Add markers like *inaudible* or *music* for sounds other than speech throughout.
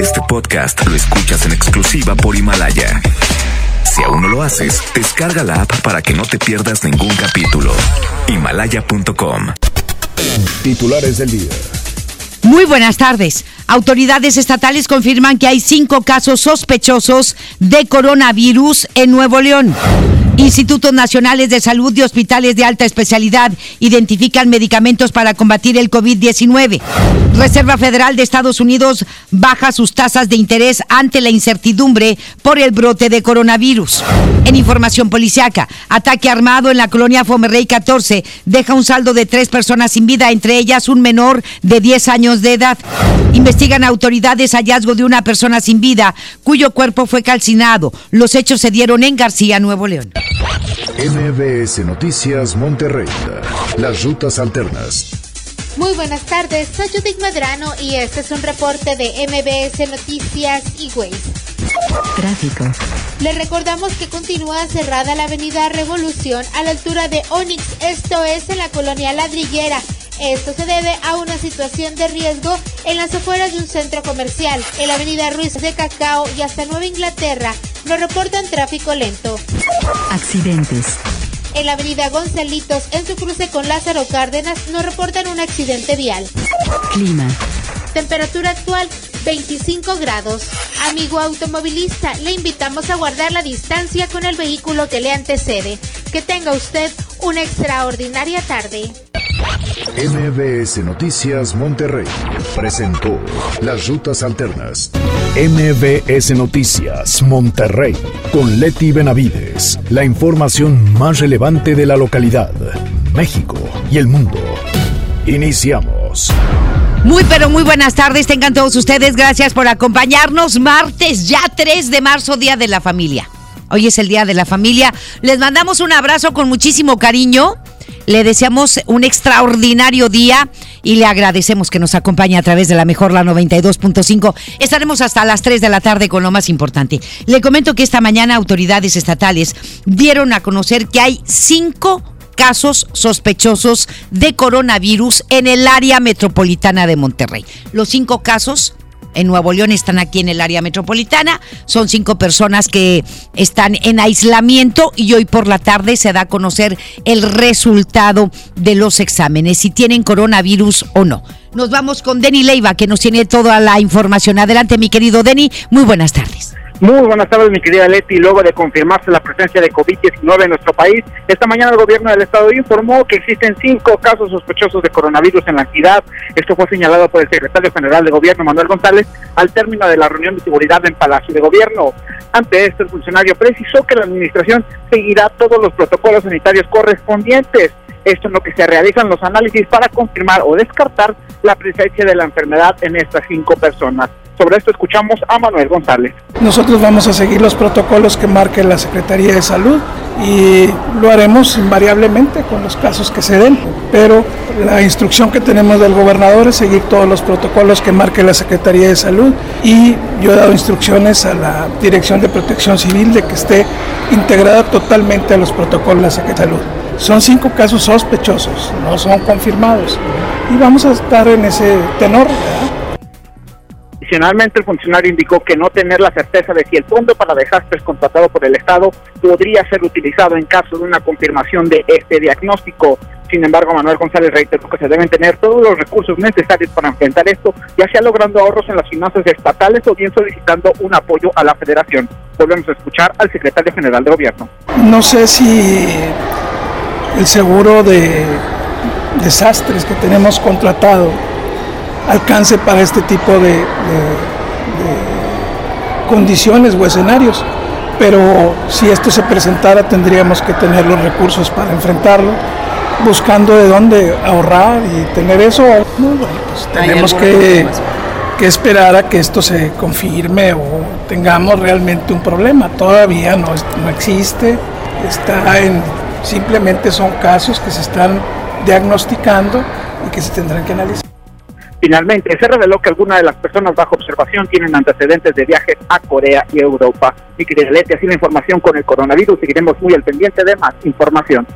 Este podcast lo escuchas en exclusiva por Himalaya. Si aún no lo haces, descarga la app para que no te pierdas ningún capítulo. Himalaya.com. Titulares del día. Muy buenas tardes. Autoridades estatales confirman que hay cinco casos sospechosos de coronavirus en Nuevo León. Institutos Nacionales de Salud y hospitales de alta especialidad identifican medicamentos para combatir el COVID-19. Reserva Federal de Estados Unidos baja sus tasas de interés ante la incertidumbre por el brote de coronavirus. En información policiaca, ataque armado en la colonia Fomerrey 14 deja un saldo de tres personas sin vida, entre ellas un menor de 10 años de edad. Investigan autoridades hallazgo de una persona sin vida cuyo cuerpo fue calcinado. Los hechos se dieron en García, Nuevo León. MBS Noticias Monterrey. Las rutas alternas. Muy buenas tardes, soy Judith Medrano y este es un reporte de MBS Noticias y Tráfico. Le recordamos que continúa cerrada la avenida Revolución a la altura de Onix, esto es en la colonia Ladrillera. Esto se debe a una situación de riesgo en las afueras de un centro comercial. En la avenida Ruiz de Cacao y hasta Nueva Inglaterra nos reportan tráfico lento. Accidentes. En la avenida Gonzalitos, en su cruce con Lázaro Cárdenas, nos reportan un accidente vial. Clima. Temperatura actual 25 grados. Amigo automovilista, le invitamos a guardar la distancia con el vehículo que le antecede. Que tenga usted una extraordinaria tarde. MBS Noticias Monterrey presentó Las Rutas Alternas. MBS Noticias Monterrey con Leti Benavides. La información más relevante de la localidad, México y el mundo. Iniciamos. Muy pero muy buenas tardes, tengan todos ustedes, gracias por acompañarnos. Martes ya 3 de marzo, Día de la Familia. Hoy es el Día de la Familia. Les mandamos un abrazo con muchísimo cariño. Le deseamos un extraordinario día y le agradecemos que nos acompañe a través de la mejor la 92.5. Estaremos hasta las 3 de la tarde con lo más importante. Le comento que esta mañana autoridades estatales dieron a conocer que hay cinco casos sospechosos de coronavirus en el área metropolitana de Monterrey. Los cinco casos en Nuevo León están aquí en el área metropolitana. Son cinco personas que están en aislamiento y hoy por la tarde se da a conocer el resultado de los exámenes, si tienen coronavirus o no. Nos vamos con Denny Leiva, que nos tiene toda la información. Adelante, mi querido Denny. Muy buenas tardes. Muy buenas tardes, mi querida Leti. Luego de confirmarse la presencia de COVID-19 en nuestro país, esta mañana el gobierno del estado informó que existen cinco casos sospechosos de coronavirus en la entidad. Esto fue señalado por el secretario general de gobierno, Manuel González, al término de la reunión de seguridad en Palacio de Gobierno. Ante esto, el funcionario precisó que la administración seguirá todos los protocolos sanitarios correspondientes. Esto en lo que se realizan los análisis para confirmar o descartar la presencia de la enfermedad en estas cinco personas. Sobre esto escuchamos a Manuel González. Nosotros vamos a seguir los protocolos que marque la Secretaría de Salud y lo haremos invariablemente con los casos que se den, pero la instrucción que tenemos del gobernador es seguir todos los protocolos que marque la Secretaría de Salud y yo he dado instrucciones a la Dirección de Protección Civil de que esté integrada totalmente a los protocolos de la Secretaría de Salud. Son cinco casos sospechosos, no son confirmados y vamos a estar en ese tenor. Adicionalmente, el funcionario indicó que no tener la certeza de si el fondo para desastres contratado por el Estado podría ser utilizado en caso de una confirmación de este diagnóstico. Sin embargo, Manuel González reiteró que se deben tener todos los recursos necesarios para enfrentar esto, ya sea logrando ahorros en las finanzas estatales o bien solicitando un apoyo a la federación. Volvemos a escuchar al secretario general de gobierno. No sé si el seguro de desastres que tenemos contratado alcance para este tipo de, condiciones o escenarios. Pero si esto se presentara tendríamos que tener los recursos para enfrentarlo, buscando de dónde ahorrar y tener eso. Pues tenemos que, que, esperar a que esto se confirme o tengamos realmente un problema. Todavía no, no existe, está en, simplemente son casos que se están diagnosticando y que se tendrán que analizar. Finalmente, se reveló que algunas de las personas bajo observación tienen antecedentes de viajes a Corea y Europa. Y que Leti, así la información con el coronavirus. Seguiremos muy al pendiente de más información.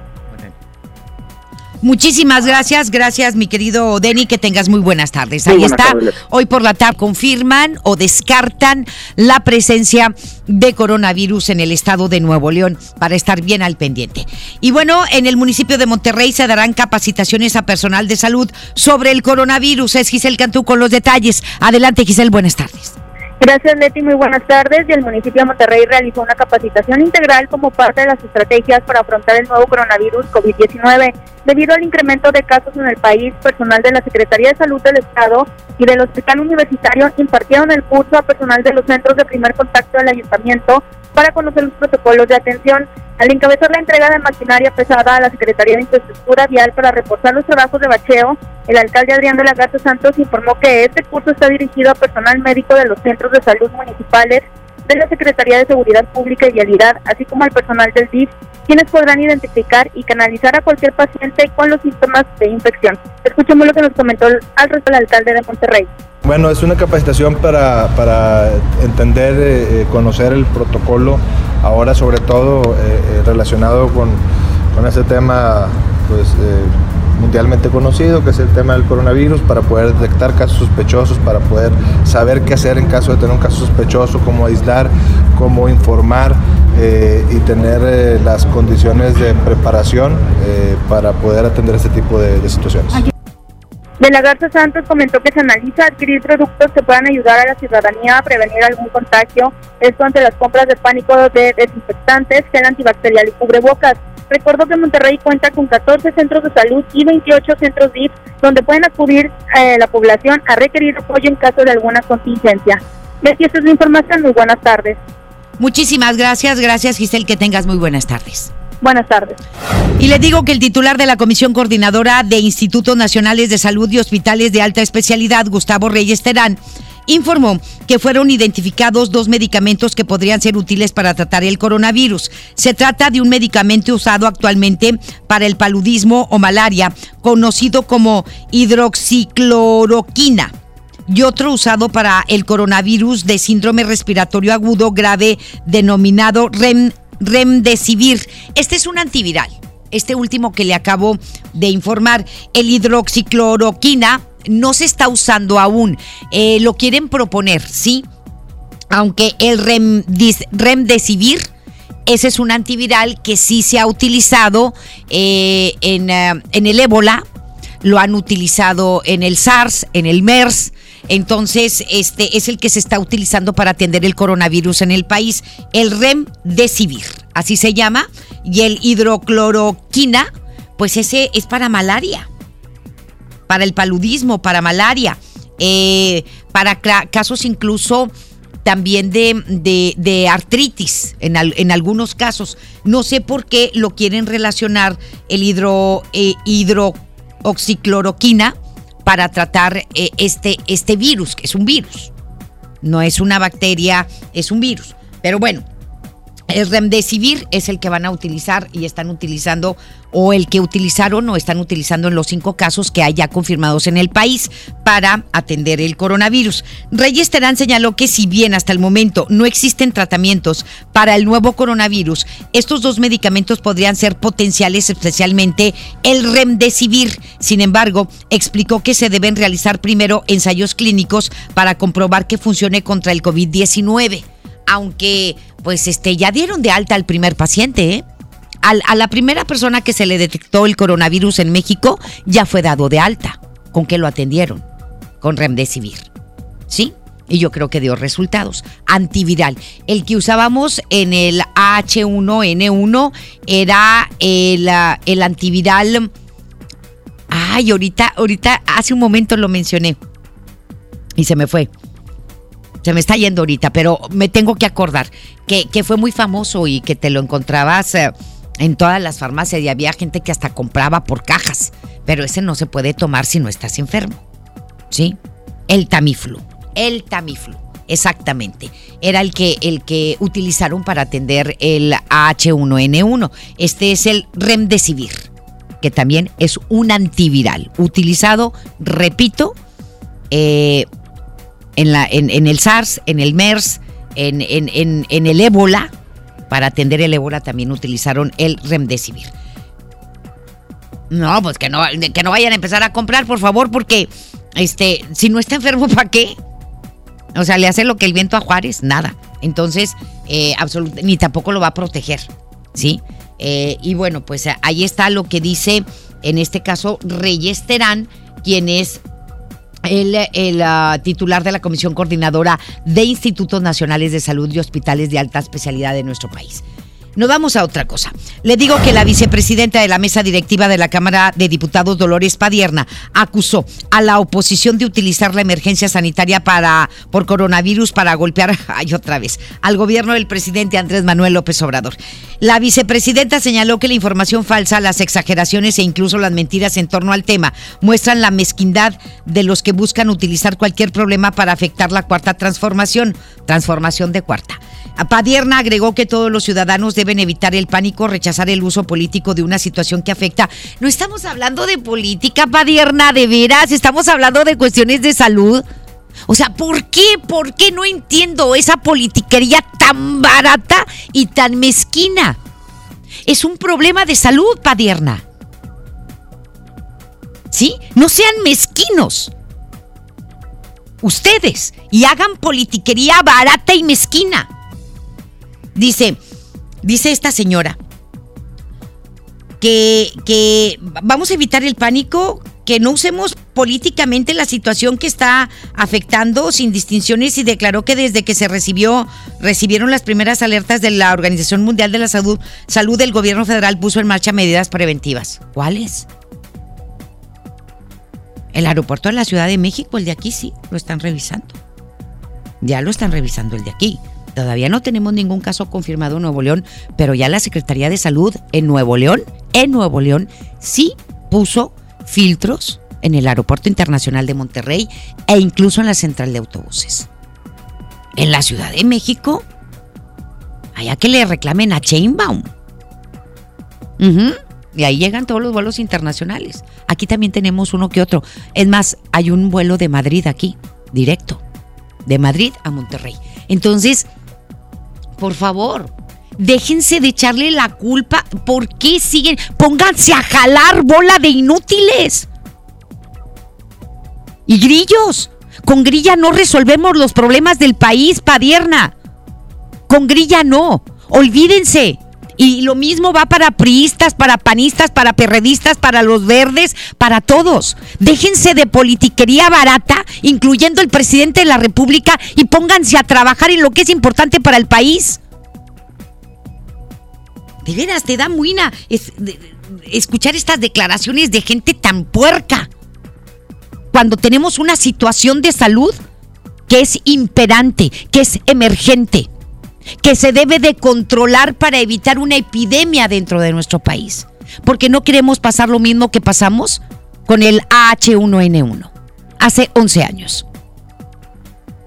Muchísimas gracias, gracias mi querido Denny, que tengas muy buenas tardes. Muy Ahí buenas está, tardes. hoy por la tarde confirman o descartan la presencia de coronavirus en el estado de Nuevo León para estar bien al pendiente. Y bueno, en el municipio de Monterrey se darán capacitaciones a personal de salud sobre el coronavirus. Es Giselle Cantú con los detalles. Adelante Giselle, buenas tardes. Gracias, Leti. Muy buenas tardes. Y el municipio de Monterrey realizó una capacitación integral como parte de las estrategias para afrontar el nuevo coronavirus COVID-19. Debido al incremento de casos en el país, personal de la Secretaría de Salud del Estado y del Hospital Universitario impartieron el curso a personal de los centros de primer contacto del ayuntamiento para conocer los protocolos de atención. Al encabezar la entrega de maquinaria pesada a la Secretaría de Infraestructura Vial para reforzar los trabajos de bacheo, el alcalde Adrián de la Garza Santos informó que este curso está dirigido a personal médico de los centros de salud municipales, de la Secretaría de Seguridad Pública y Vialidad, así como al personal del DIF, quienes podrán identificar y canalizar a cualquier paciente con los síntomas de infección. Escuchemos lo que nos comentó al resto el alcalde de Monterrey. Bueno, es una capacitación para, para entender, eh, eh, conocer el protocolo, ahora sobre todo eh, relacionado con, con ese tema pues, eh, mundialmente conocido, que es el tema del coronavirus, para poder detectar casos sospechosos, para poder saber qué hacer en caso de tener un caso sospechoso, cómo aislar, cómo informar eh, y tener eh, las condiciones de preparación eh, para poder atender este tipo de, de situaciones. De la Garza Santos comentó que se analiza adquirir productos que puedan ayudar a la ciudadanía a prevenir algún contagio, esto ante las compras de pánico de desinfectantes, gel antibacterial y cubrebocas. Recordó que Monterrey cuenta con 14 centros de salud y 28 centros DIF donde pueden acudir eh, la población a requerir apoyo en caso de alguna contingencia. Betty, esta es la información. Muy buenas tardes. Muchísimas gracias, gracias Giselle, que tengas muy buenas tardes. Buenas tardes. Y le digo que el titular de la Comisión Coordinadora de Institutos Nacionales de Salud y Hospitales de Alta Especialidad, Gustavo Reyes Terán, informó que fueron identificados dos medicamentos que podrían ser útiles para tratar el coronavirus. Se trata de un medicamento usado actualmente para el paludismo o malaria, conocido como hidroxicloroquina y otro usado para el coronavirus de síndrome respiratorio agudo grave denominado Rem, Remdesivir. Este es un antiviral. Este último que le acabo de informar, el hidroxicloroquina, no se está usando aún. Eh, lo quieren proponer, ¿sí? Aunque el Remdesivir, ese es un antiviral que sí se ha utilizado eh, en, eh, en el ébola, lo han utilizado en el SARS, en el MERS. Entonces, este es el que se está utilizando para atender el coronavirus en el país, el Remdesivir, así se llama, y el hidrocloroquina, pues ese es para malaria, para el paludismo, para malaria, eh, para casos incluso también de, de- artritis en, en algunos casos. No sé por qué lo quieren relacionar el hidro, eh, hidrooxicloroquina para tratar eh, este, este virus, que es un virus. No es una bacteria, es un virus. Pero bueno, el remdesivir es el que van a utilizar y están utilizando, o el que utilizaron o están utilizando en los cinco casos que hay ya confirmados en el país para atender el coronavirus. Reyes Terán señaló que si bien hasta el momento no existen tratamientos para el nuevo coronavirus, estos dos medicamentos podrían ser potenciales, especialmente el remdesivir. Sin embargo, explicó que se deben realizar primero ensayos clínicos para comprobar que funcione contra el COVID-19 aunque pues este ya dieron de alta al primer paciente, ¿eh? Al- a la primera persona que se le detectó el coronavirus en México ya fue dado de alta. ¿Con qué lo atendieron? Con remdesivir. ¿Sí? Y yo creo que dio resultados. Antiviral. El que usábamos en el H1N1 era el, ah, el antiviral. Ay, ahorita, ahorita, hace un momento lo mencioné. Y se me fue. Se me está yendo ahorita, pero me tengo que acordar que, fue muy famoso y que te lo encontrabas eh, en todas las farmacias y había gente que hasta compraba por cajas, pero ese no se puede tomar si no estás enfermo. ¿Sí? El Tamiflu. El Tamiflu. Exactamente. Era el que, el que utilizaron para atender el H1N1. Este es el Remdesivir, que también es un antiviral utilizado, repito, eh, en, la, en, en el SARS, en el MERS, en, en, en, el ébola. Para atender el ébola también utilizaron el remdesivir. No, pues que no, que no vayan a empezar a comprar, por favor, porque este, si no está enfermo, ¿para qué? O sea, le hace lo que el viento a Juárez, nada. Entonces, eh, ni tampoco lo va a proteger, ¿sí? Eh, y bueno, pues ahí está lo que dice, en este caso, Reyes Terán, quien el, el ah, titular de la Comisión Coordinadora de Institutos Nacionales de Salud y Hospitales de Alta Especialidad de nuestro país. Nos vamos a otra cosa. Le digo que la vicepresidenta de la mesa directiva de la Cámara de Diputados, Dolores Padierna, acusó a la oposición de utilizar la emergencia sanitaria para, por coronavirus para golpear, *laughs* ay, otra vez, al gobierno del presidente Andrés Manuel López Obrador. La vicepresidenta señaló que la información falsa, las exageraciones e incluso las mentiras en torno al tema muestran la mezquindad de los que buscan utilizar cualquier problema para afectar la cuarta transformación, transformación de cuarta. Padierna agregó que todos los ciudadanos deben evitar el pánico, rechazar el uso político de una situación que afecta. No estamos hablando de política, Padierna, de veras, estamos hablando de cuestiones de salud. O sea, ¿por qué? ¿Por qué no entiendo esa politiquería tan barata y tan mezquina? Es un problema de salud, Padierna. ¿Sí? No sean mezquinos. Ustedes. Y hagan politiquería barata y mezquina. Dice, dice esta señora que, que vamos a evitar el pánico, que no usemos políticamente la situación que está afectando sin distinciones y declaró que desde que se recibió recibieron las primeras alertas de la Organización Mundial de la Salud, Salud el gobierno federal puso en marcha medidas preventivas. ¿Cuáles? El aeropuerto de la Ciudad de México, el de aquí sí, lo están revisando. Ya lo están revisando el de aquí. Todavía no tenemos ningún caso confirmado en Nuevo León, pero ya la Secretaría de Salud en Nuevo León, en Nuevo León, sí puso filtros en el Aeropuerto Internacional de Monterrey e incluso en la central de autobuses. En la Ciudad de México, allá que le reclamen a Chainbaum. Y ahí llegan todos los vuelos internacionales. Aquí también tenemos uno que otro. Es más, hay un vuelo de Madrid aquí, directo. De Madrid a Monterrey. Entonces, por favor, déjense de echarle la culpa. ¿Por qué siguen? Pónganse a jalar bola de inútiles. Y grillos. Con grilla no resolvemos los problemas del país, Padierna. Con grilla no. Olvídense. Y lo mismo va para priistas, para panistas, para perredistas, para los verdes, para todos. Déjense de politiquería barata, incluyendo el presidente de la República, y pónganse a trabajar en lo que es importante para el país. De veras, te da muina escuchar estas declaraciones de gente tan puerca. Cuando tenemos una situación de salud que es imperante, que es emergente que se debe de controlar para evitar una epidemia dentro de nuestro país. Porque no queremos pasar lo mismo que pasamos con el AH1N1 hace 11 años.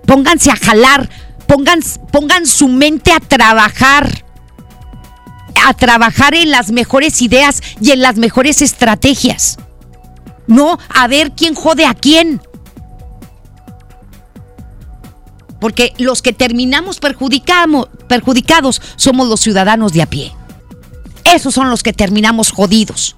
Pónganse a jalar, pongan, pongan su mente a trabajar, a trabajar en las mejores ideas y en las mejores estrategias. No a ver quién jode a quién. Porque los que terminamos perjudicados somos los ciudadanos de a pie. Esos son los que terminamos jodidos.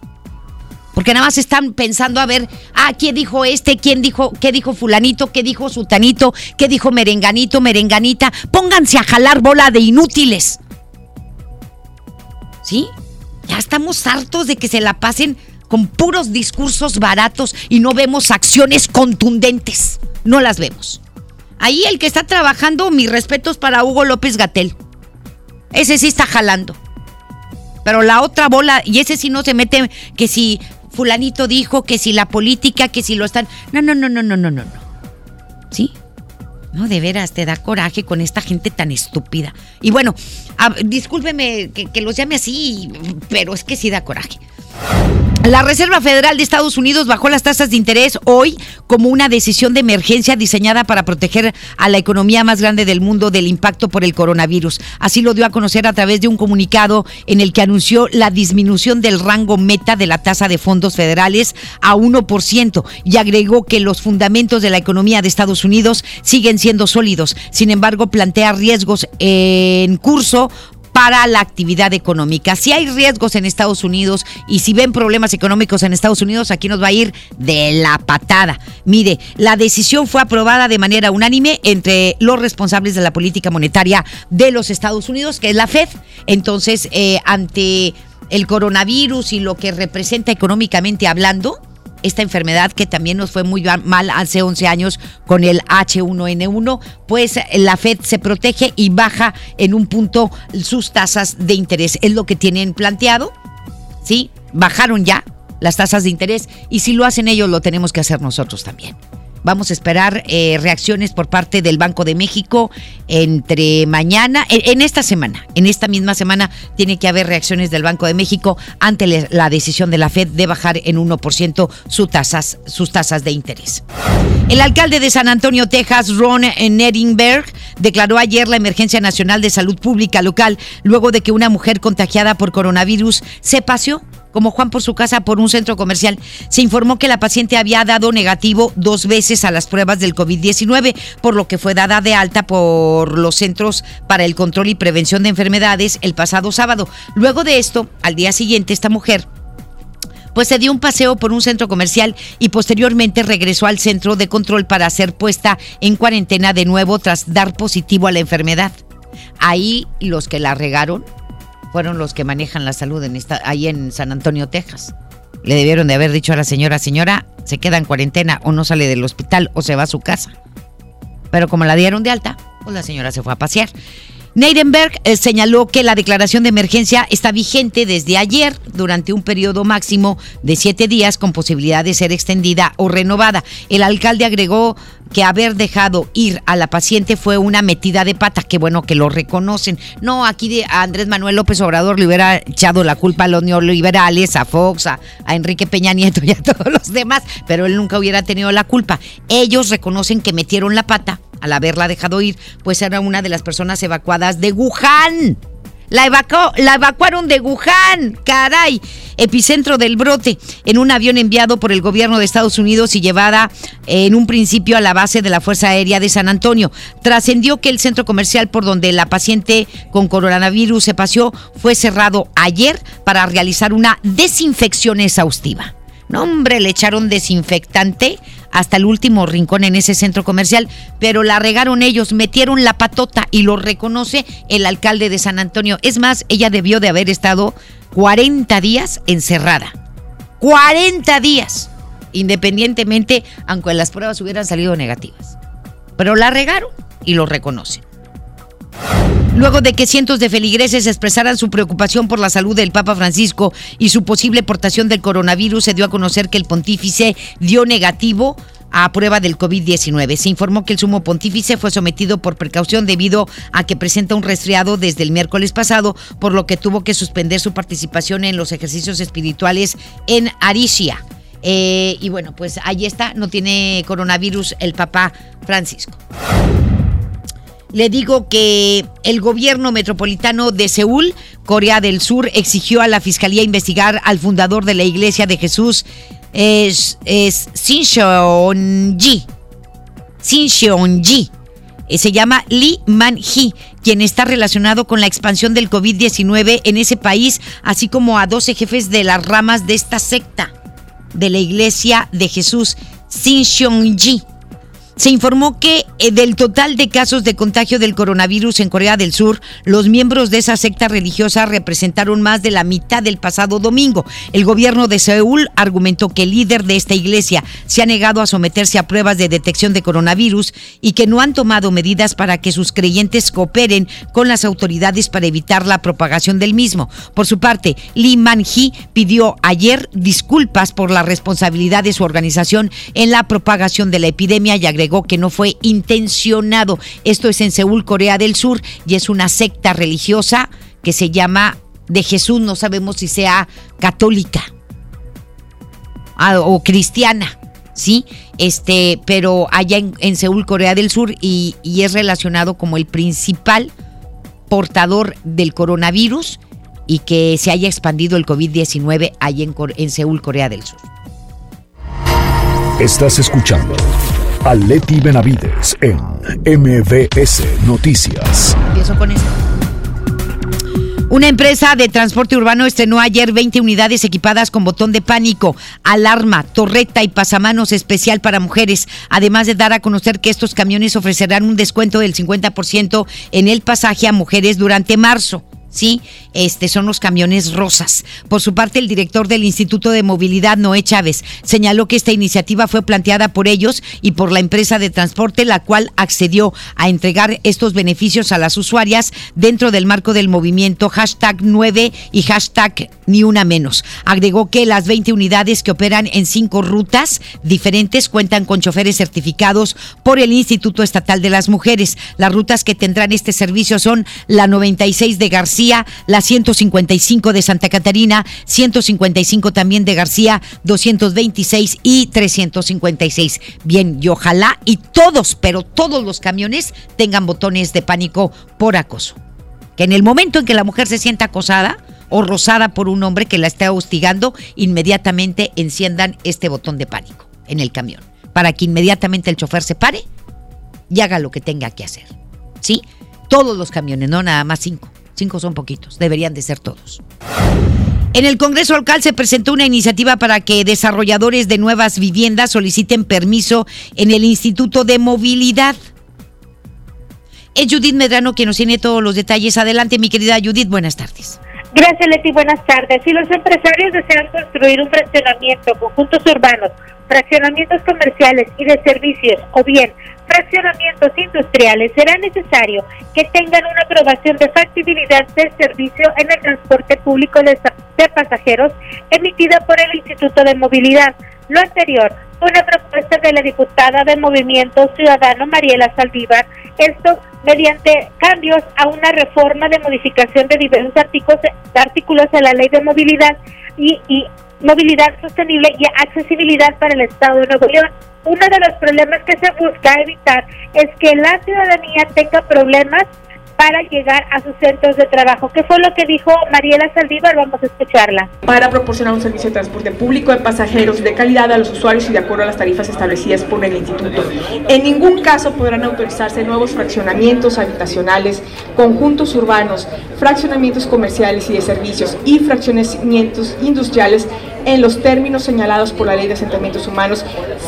Porque nada más están pensando a ver, ah, ¿quién dijo este? ¿Quién dijo? ¿Qué dijo fulanito? ¿Qué dijo sutanito? ¿Qué dijo merenganito, merenganita? Pónganse a jalar bola de inútiles. ¿Sí? Ya estamos hartos de que se la pasen con puros discursos baratos y no vemos acciones contundentes. No las vemos. Ahí el que está trabajando, mis respetos para Hugo López Gatel. Ese sí está jalando. Pero la otra bola, y ese sí no se mete, que si fulanito dijo, que si la política, que si lo están... No, no, no, no, no, no, no. ¿Sí? No, de veras, te da coraje con esta gente tan estúpida. Y bueno, discúlpeme que, que los llame así, pero es que sí da coraje. La Reserva Federal de Estados Unidos bajó las tasas de interés hoy como una decisión de emergencia diseñada para proteger a la economía más grande del mundo del impacto por el coronavirus. Así lo dio a conocer a través de un comunicado en el que anunció la disminución del rango meta de la tasa de fondos federales a 1% y agregó que los fundamentos de la economía de Estados Unidos siguen siendo sólidos. Sin embargo, plantea riesgos en curso para la actividad económica. Si hay riesgos en Estados Unidos y si ven problemas económicos en Estados Unidos, aquí nos va a ir de la patada. Mire, la decisión fue aprobada de manera unánime entre los responsables de la política monetaria de los Estados Unidos, que es la Fed. Entonces, eh, ante el coronavirus y lo que representa económicamente hablando, esta enfermedad que también nos fue muy mal hace 11 años con el H1N1, pues la Fed se protege y baja en un punto sus tasas de interés. Es lo que tienen planteado, ¿sí? Bajaron ya las tasas de interés y si lo hacen ellos, lo tenemos que hacer nosotros también. Vamos a esperar eh, reacciones por parte del Banco de México entre mañana, en, esta semana, en esta misma semana tiene que haber reacciones del Banco de México ante la decisión de la Fed de bajar en 1% sus tasas, sus tasas de interés. El alcalde de San Antonio, Texas, Ron Neringberg, declaró ayer la emergencia nacional de salud pública local luego de que una mujer contagiada por coronavirus se paseó como Juan por su casa por un centro comercial. Se informó que la paciente había dado negativo dos veces a las pruebas del COVID-19, por lo que fue dada de alta por los Centros para el Control y Prevención de Enfermedades el pasado sábado. Luego de esto, al día siguiente, esta mujer pues se dio un paseo por un centro comercial y posteriormente regresó al centro de control para ser puesta en cuarentena de nuevo tras dar positivo a la enfermedad. Ahí los que la regaron fueron los que manejan la salud en esta, ahí en San Antonio, Texas. Le debieron de haber dicho a la señora, señora, se queda en cuarentena o no sale del hospital o se va a su casa. Pero como la dieron de alta, pues la señora se fue a pasear. Neidenberg eh, señaló que la declaración de emergencia está vigente desde ayer durante un periodo máximo de siete días con posibilidad de ser extendida o renovada. El alcalde agregó que haber dejado ir a la paciente fue una metida de pata. Qué bueno que lo reconocen. No, aquí de Andrés Manuel López Obrador le hubiera echado la culpa a los neoliberales, a Fox, a, a Enrique Peña Nieto y a *laughs* todos los demás, pero él nunca hubiera tenido la culpa. Ellos reconocen que metieron la pata al haberla dejado ir, pues era una de las personas evacuadas de Wuhan. La, evacuaron de Wuhan, caray, epicentro del brote, en un avión enviado por el gobierno de Estados Unidos y llevada en un principio a la base de la Fuerza Aérea de San Antonio. Trascendió que el centro comercial por donde la paciente con coronavirus se paseó fue cerrado ayer para realizar una desinfección exhaustiva. No, hombre, le echaron desinfectante hasta el último rincón en ese centro comercial, pero la regaron ellos, metieron la patota y lo reconoce el alcalde de San Antonio. Es más, ella debió de haber estado 40 días encerrada. 40 días, independientemente, aunque las pruebas hubieran salido negativas. Pero la regaron y lo reconocen. Luego de que cientos de feligreses expresaran su preocupación por la salud del Papa Francisco y su posible portación del coronavirus, se dio a conocer que el pontífice dio negativo a prueba del COVID-19. Se informó que el sumo pontífice fue sometido por precaución debido a que presenta un resfriado desde el miércoles pasado, por lo que tuvo que suspender su participación en los ejercicios espirituales en Aricia. Eh, y bueno, pues ahí está, no tiene coronavirus el Papa Francisco le digo que el gobierno metropolitano de Seúl, Corea del Sur, exigió a la fiscalía investigar al fundador de la Iglesia de Jesús, es, es Ji. Ji. Eh, se llama Lee Man-hee, quien está relacionado con la expansión del COVID-19 en ese país, así como a 12 jefes de las ramas de esta secta de la Iglesia de Jesús, Ji se informó que eh, del total de casos de contagio del coronavirus en Corea del Sur, los miembros de esa secta religiosa representaron más de la mitad del pasado domingo. El gobierno de Seúl argumentó que el líder de esta iglesia se ha negado a someterse a pruebas de detección de coronavirus y que no han tomado medidas para que sus creyentes cooperen con las autoridades para evitar la propagación del mismo. Por su parte, Lee Man-hee pidió ayer disculpas por la responsabilidad de su organización en la propagación de la epidemia y agregó que no fue intencionado. Esto es en Seúl, Corea del Sur, y es una secta religiosa que se llama de Jesús, no sabemos si sea católica ah, o cristiana. ¿sí? Este, pero allá en, Seúl, Corea del Sur, y, es relacionado como el principal portador del coronavirus y que se haya expandido el COVID-19 allá en, en Seúl, Corea del Sur. Estás escuchando a Leti Benavides en MBS Noticias. Empiezo con esto. Una empresa de transporte urbano estrenó ayer 20 unidades equipadas con botón de pánico, alarma, torreta y pasamanos especial para mujeres, además de dar a conocer que estos camiones ofrecerán un descuento del 50% en el pasaje a mujeres durante marzo. Sí, este son los camiones rosas. Por su parte, el director del Instituto de Movilidad, Noé Chávez, señaló que esta iniciativa fue planteada por ellos y por la empresa de transporte, la cual accedió a entregar estos beneficios a las usuarias dentro del marco del movimiento hashtag 9 y hashtag ni una menos. Agregó que las 20 unidades que operan en cinco rutas diferentes cuentan con choferes certificados por el Instituto Estatal de las Mujeres. Las rutas que tendrán este servicio son la 96 de García, la 155 de Santa Catarina, 155 también de García, 226 y 356. Bien, y ojalá y todos, pero todos los camiones tengan botones de pánico por acoso. Que en el momento en que la mujer se sienta acosada o rozada por un hombre que la está hostigando, inmediatamente enciendan este botón de pánico en el camión, para que inmediatamente el chofer se pare y haga lo que tenga que hacer. ¿Sí? Todos los camiones, no nada más cinco. Cinco son poquitos, deberían de ser todos. En el Congreso local se presentó una iniciativa para que desarrolladores de nuevas viviendas soliciten permiso en el Instituto de Movilidad. Es Judith Medrano quien nos tiene todos los detalles. Adelante, mi querida Judith, buenas tardes. Gracias, Leti. Buenas tardes. Si los empresarios desean construir un fraccionamiento, conjuntos urbanos, fraccionamientos comerciales y de servicios, o bien fraccionamientos industriales, será necesario que tengan una aprobación de factibilidad del servicio en el transporte público de, pasajeros emitida por el Instituto de Movilidad. Lo anterior, una propuesta de la diputada de Movimiento Ciudadano Mariela Saldívar, esto mediante cambios a una reforma de modificación de diversos artículos, artículos de la ley de movilidad y, y movilidad sostenible y accesibilidad para el Estado de Nuevo León. Uno de los problemas que se busca evitar es que la ciudadanía tenga problemas para llegar a sus centros de trabajo. ¿Qué fue lo que dijo Mariela Saldívar? Vamos a escucharla. Para proporcionar un servicio de transporte público de pasajeros de calidad a los usuarios y de acuerdo a las tarifas establecidas por el instituto. En ningún caso podrán autorizarse nuevos fraccionamientos habitacionales, conjuntos urbanos, fraccionamientos comerciales y de servicios y fraccionamientos industriales en los términos señalados por la Ley de Asentamientos Humanos,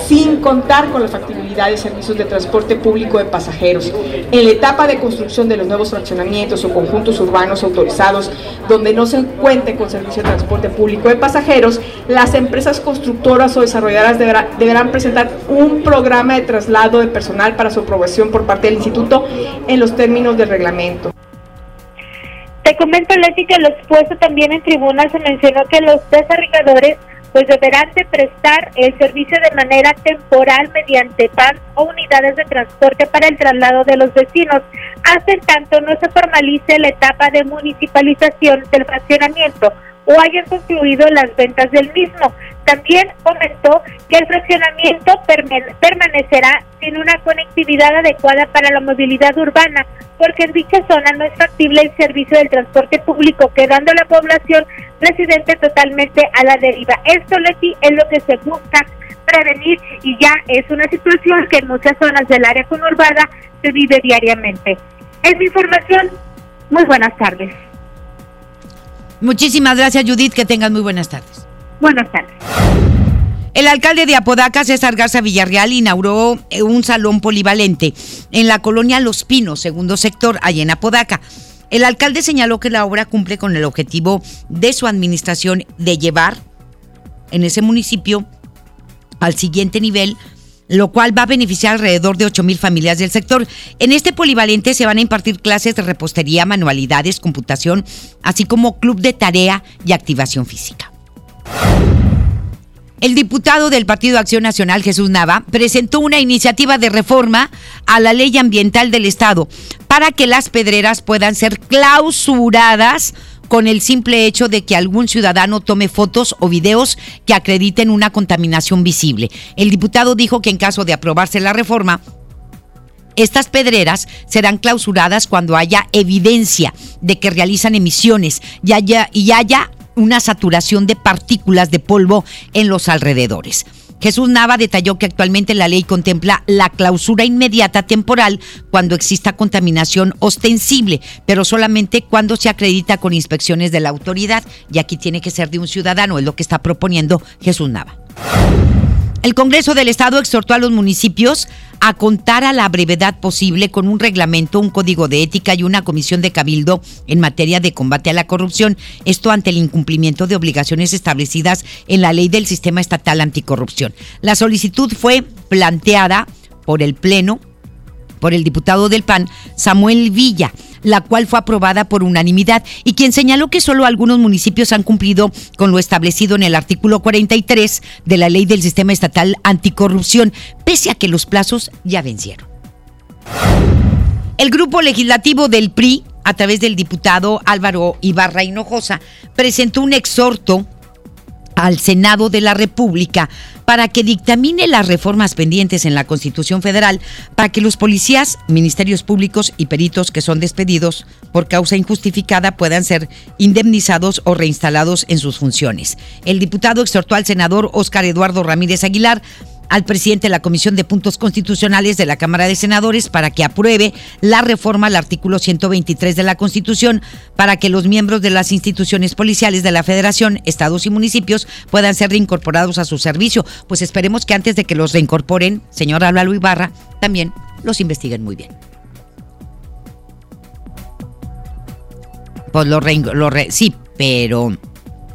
sin contar con la factibilidad de servicios de transporte público de pasajeros. En la etapa de construcción de los nuevos fraccionamientos o conjuntos urbanos autorizados, donde no se cuente con servicio de transporte público de pasajeros, las empresas constructoras o desarrolladoras deberá, deberán presentar un programa de traslado de personal para su aprobación por parte del Instituto en los términos del reglamento. Te comento, Leti, que lo expuesto también en tribuna se mencionó que los desarrolladores pues deberán de prestar el servicio de manera temporal mediante PAN o unidades de transporte para el traslado de los vecinos, hasta en tanto no se formalice la etapa de municipalización del fraccionamiento o hayan concluido las ventas del mismo. También comentó que el fraccionamiento permanecerá sin una conectividad adecuada para la movilidad urbana, porque en dicha zona no es factible el servicio del transporte público, quedando la población residente totalmente a la deriva. Esto, Leti, es lo que se busca prevenir y ya es una situación que en muchas zonas del área conurbada se vive diariamente. Es mi información. Muy buenas tardes. Muchísimas gracias, Judith. Que tengan muy buenas tardes. Buenas tardes. El alcalde de Apodaca, César Garza Villarreal, inauguró eh, un salón polivalente en la colonia Los Pinos, segundo sector, allá en Apodaca. El alcalde señaló que la obra cumple con el objetivo de su administración de llevar en ese municipio al siguiente nivel lo cual va a beneficiar alrededor de 8 mil familias del sector. En este polivalente se van a impartir clases de repostería, manualidades, computación, así como club de tarea y activación física. El diputado del Partido Acción Nacional, Jesús Nava, presentó una iniciativa de reforma a la ley ambiental del Estado para que las pedreras puedan ser clausuradas con el simple hecho de que algún ciudadano tome fotos o videos que acrediten una contaminación visible. El diputado dijo que en caso de aprobarse la reforma, estas pedreras serán clausuradas cuando haya evidencia de que realizan emisiones y haya, y haya una saturación de partículas de polvo en los alrededores. Jesús Nava detalló que actualmente la ley contempla la clausura inmediata temporal cuando exista contaminación ostensible, pero solamente cuando se acredita con inspecciones de la autoridad y aquí tiene que ser de un ciudadano, es lo que está proponiendo Jesús Nava. El Congreso del Estado exhortó a los municipios a contar a la brevedad posible con un reglamento, un código de ética y una comisión de cabildo en materia de combate a la corrupción, esto ante el incumplimiento de obligaciones establecidas en la ley del Sistema Estatal Anticorrupción. La solicitud fue planteada por el Pleno, por el diputado del PAN, Samuel Villa la cual fue aprobada por unanimidad y quien señaló que solo algunos municipios han cumplido con lo establecido en el artículo 43 de la ley del sistema estatal anticorrupción, pese a que los plazos ya vencieron. El grupo legislativo del PRI, a través del diputado Álvaro Ibarra Hinojosa, presentó un exhorto al Senado de la República para que dictamine las reformas pendientes en la Constitución Federal para que los policías, ministerios públicos y peritos que son despedidos por causa injustificada puedan ser indemnizados o reinstalados en sus funciones. El diputado exhortó al senador Óscar Eduardo Ramírez Aguilar al presidente de la Comisión de Puntos Constitucionales de la Cámara de Senadores para que apruebe la reforma al artículo 123 de la Constitución para que los miembros de las instituciones policiales de la Federación, estados y municipios puedan ser reincorporados a su servicio. Pues esperemos que antes de que los reincorporen, señor Álvaro Ibarra, también los investiguen muy bien. Pues lo, lo sí, pero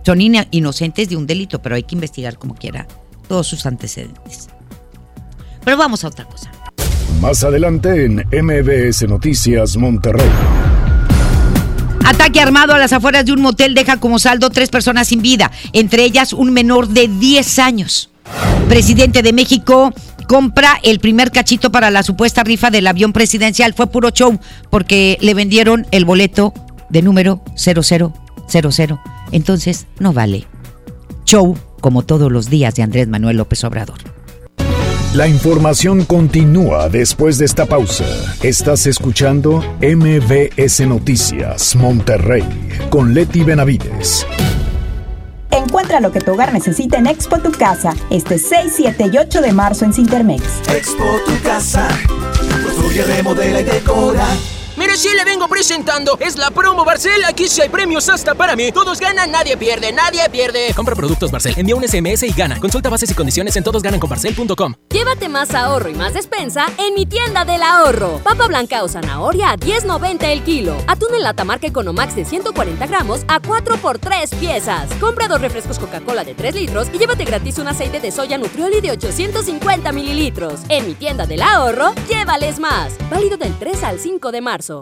son inocentes de un delito, pero hay que investigar como quiera todos sus antecedentes. Pero vamos a otra cosa. Más adelante en MBS Noticias Monterrey. Ataque armado a las afueras de un motel deja como saldo tres personas sin vida, entre ellas un menor de 10 años. Presidente de México compra el primer cachito para la supuesta rifa del avión presidencial. Fue puro show porque le vendieron el boleto de número 0000. Entonces no vale. Show como todos los días de Andrés Manuel López Obrador. La información continúa después de esta pausa. Estás escuchando MBS Noticias Monterrey con Leti Benavides. Encuentra lo que tu hogar necesita en Expo Tu Casa este 6, 7 y 8 de marzo en Cintermex. Expo Tu Casa. Construye, remodela y decora. Si le vengo presentando. Es la promo Barcel. Aquí sí hay premios hasta para mí. Todos ganan, nadie pierde, nadie pierde. Compra productos Barcel. Envía un SMS y gana. Consulta bases y condiciones en todosgananconbarcel.com. Llévate más ahorro y más despensa en mi tienda del ahorro. Papa blanca o zanahoria a 10.90 el kilo. Atún en lata marca Economax de 140 gramos a 4 por 3 piezas. Compra dos refrescos Coca-Cola de 3 litros y llévate gratis un aceite de soya Nutrioli de 850 mililitros. En mi tienda del ahorro, llévales más. Válido del 3 al 5 de marzo.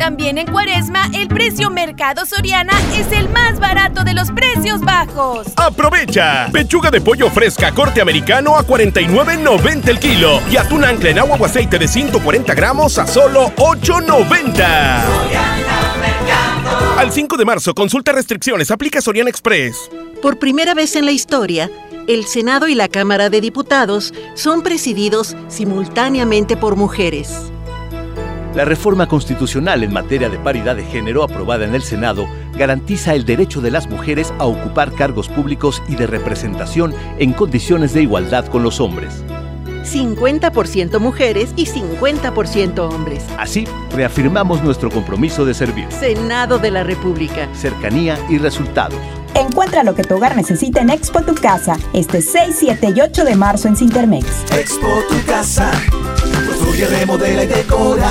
También en Cuaresma, el precio Mercado Soriana es el más barato de los precios bajos. ¡Aprovecha! Pechuga de pollo fresca corte americano a 49.90 el kilo y atún ancla en agua o aceite de 140 gramos a solo 8.90. Al 5 de marzo, consulta restricciones, aplica Soriana Express. Por primera vez en la historia, el Senado y la Cámara de Diputados son presididos simultáneamente por mujeres. La reforma constitucional en materia de paridad de género aprobada en el Senado garantiza el derecho de las mujeres a ocupar cargos públicos y de representación en condiciones de igualdad con los hombres. 50% mujeres y 50% hombres. Así, reafirmamos nuestro compromiso de servir. Senado de la República. Cercanía y resultados. Encuentra lo que tu hogar necesita en Expo Tu Casa, este 6, 7 y 8 de marzo en Cintermex. Expo Tu Casa. Construye, remodela y decora.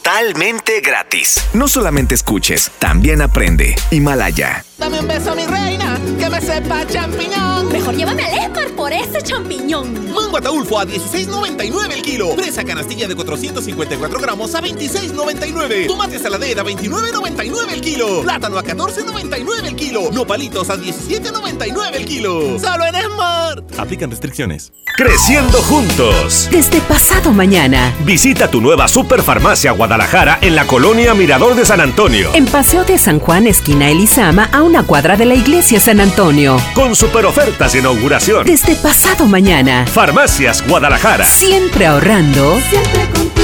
gratis. No solamente escuches, también aprende. Himalaya. Dame un beso, mi reina, que me sepa champiñón. Mejor llévame al Esmar por ese champiñón. Mango ataulfo a 16.99 el kilo. Fresa canastilla de 454 gramos a 26.99. Tomate saladera a 29.99 el kilo. Plátano a 14.99 el kilo. Nopalitos a 17.99 el kilo. Solo en Smart. Aplican restricciones. Creciendo juntos. Desde pasado mañana. Visita tu nueva Superfarmacia Guadalajara en la colonia Mirador de San Antonio. En Paseo de San Juan, esquina Elizama, a una cuadra de la iglesia San Antonio. Con super ofertas de inauguración. Desde pasado mañana. Farmacias Guadalajara. Siempre ahorrando. Siempre contigo.